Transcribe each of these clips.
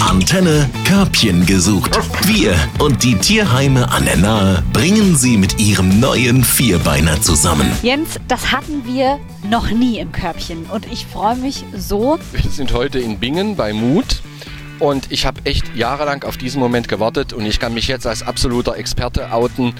Antenne Körbchen gesucht. Wir und die Tierheime an der Nahe bringen sie mit ihrem neuen Vierbeiner zusammen. Jens, das hatten wir noch nie im Körbchen und ich freue mich so. Wir sind heute in Bingen bei Mut. Und ich habe echt jahrelang auf diesen Moment gewartet und ich kann mich jetzt als absoluter Experte outen.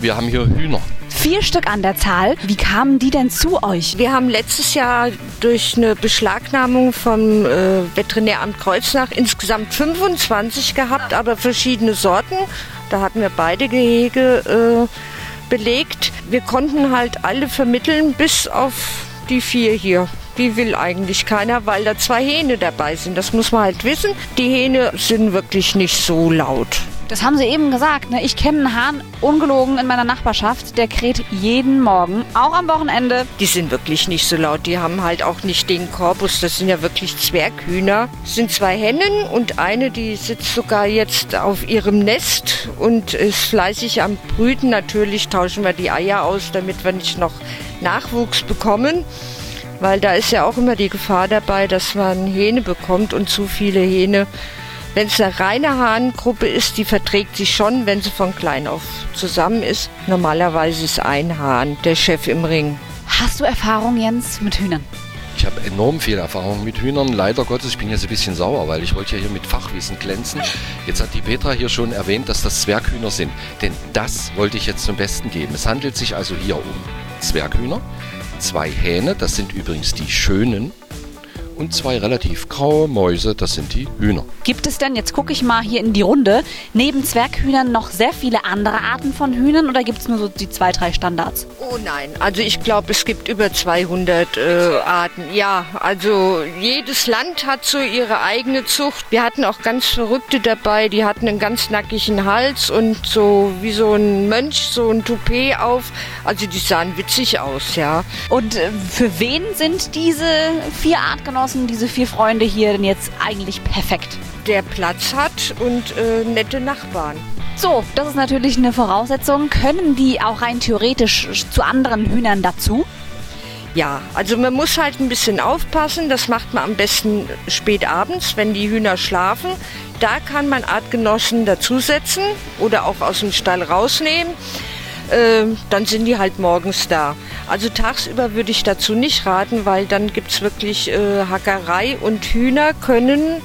Wir haben hier Hühner. Vier Stück an der Zahl. Wie kamen die denn zu euch? Wir haben letztes Jahr durch eine Beschlagnahmung vom äh, Veterinäramt Kreuznach insgesamt 25 gehabt, aber verschiedene Sorten. Da hatten wir beide Gehege äh, belegt. Wir konnten halt alle vermitteln, bis auf die vier hier. Die will eigentlich keiner, weil da zwei Hähne dabei sind. Das muss man halt wissen. Die Hähne sind wirklich nicht so laut. Das haben sie eben gesagt. Ne? Ich kenne einen Hahn ungelogen in meiner Nachbarschaft. Der kräht jeden Morgen, auch am Wochenende. Die sind wirklich nicht so laut. Die haben halt auch nicht den Korpus. Das sind ja wirklich Zwerghühner. Es sind zwei Hennen und eine, die sitzt sogar jetzt auf ihrem Nest und ist fleißig am Brüten. Natürlich tauschen wir die Eier aus, damit wir nicht noch Nachwuchs bekommen. Weil da ist ja auch immer die Gefahr dabei, dass man Hähne bekommt und zu viele Hähne wenn es eine reine Hahngruppe ist, die verträgt sich schon, wenn sie von klein auf zusammen ist. Normalerweise ist ein Hahn der Chef im Ring. Hast du Erfahrung, Jens, mit Hühnern? Ich habe enorm viel Erfahrung mit Hühnern. Leider Gottes, ich bin jetzt ein bisschen sauer, weil ich wollte ja hier mit Fachwissen glänzen. Jetzt hat die Petra hier schon erwähnt, dass das Zwerghühner sind. Denn das wollte ich jetzt zum Besten geben. Es handelt sich also hier um Zwerghühner, zwei Hähne, das sind übrigens die schönen und zwei relativ graue Mäuse, das sind die Hühner. Gibt es denn, jetzt gucke ich mal hier in die Runde, neben Zwerghühnern noch sehr viele andere Arten von Hühnern oder gibt es nur so die zwei, drei Standards? Oh nein, also ich glaube, es gibt über 200 äh, Arten. Ja, also jedes Land hat so ihre eigene Zucht. Wir hatten auch ganz Verrückte dabei, die hatten einen ganz nackigen Hals und so wie so ein Mönch, so ein Toupet auf. Also die sahen witzig aus, ja. Und äh, für wen sind diese vier Artgenossen, diese vier Freunde hier denn jetzt eigentlich perfekt? Der Platz hat und äh, nette Nachbarn. So, das ist natürlich eine Voraussetzung. Können die auch rein theoretisch zu anderen Hühnern dazu? Ja, also man muss halt ein bisschen aufpassen. Das macht man am besten spät abends, wenn die Hühner schlafen. Da kann man Artgenossen dazusetzen oder auch aus dem Stall rausnehmen. Ähm, dann sind die halt morgens da. Also tagsüber würde ich dazu nicht raten, weil dann gibt es wirklich äh, Hackerei und Hühner können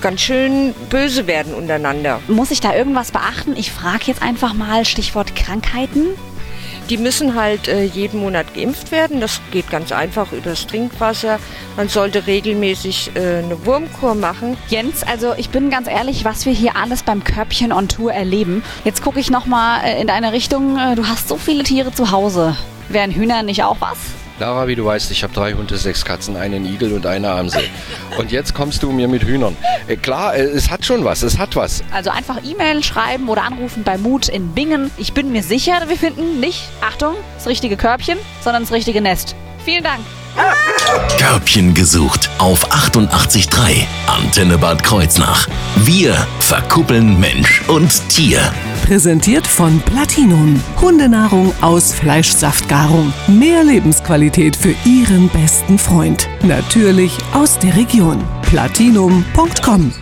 ganz schön böse werden untereinander. Muss ich da irgendwas beachten? Ich frage jetzt einfach mal Stichwort Krankheiten. Die müssen halt äh, jeden Monat geimpft werden. Das geht ganz einfach übers Trinkwasser. Man sollte regelmäßig äh, eine Wurmkur machen. Jens, also ich bin ganz ehrlich, was wir hier alles beim Körbchen on Tour erleben. Jetzt gucke ich nochmal äh, in deine Richtung. Äh, du hast so viele Tiere zu Hause. Wären Hühner nicht auch was? Lara, wie du weißt, ich habe drei Hunde, sechs Katzen, einen Igel und eine Amsel. Und jetzt kommst du mir mit Hühnern. Äh, klar, äh, es hat schon was, es hat was. Also einfach E-Mail schreiben oder anrufen bei Mut in Bingen. Ich bin mir sicher, wir finden nicht, Achtung, das richtige Körbchen, sondern das richtige Nest. Vielen Dank. Körbchen gesucht auf 88.3 Antenne Bad Kreuznach. Wir verkuppeln Mensch und Tier. Präsentiert von Platinum. Hundenahrung aus Fleischsaftgarung. Mehr Lebensqualität für Ihren besten Freund. Natürlich aus der Region. Platinum.com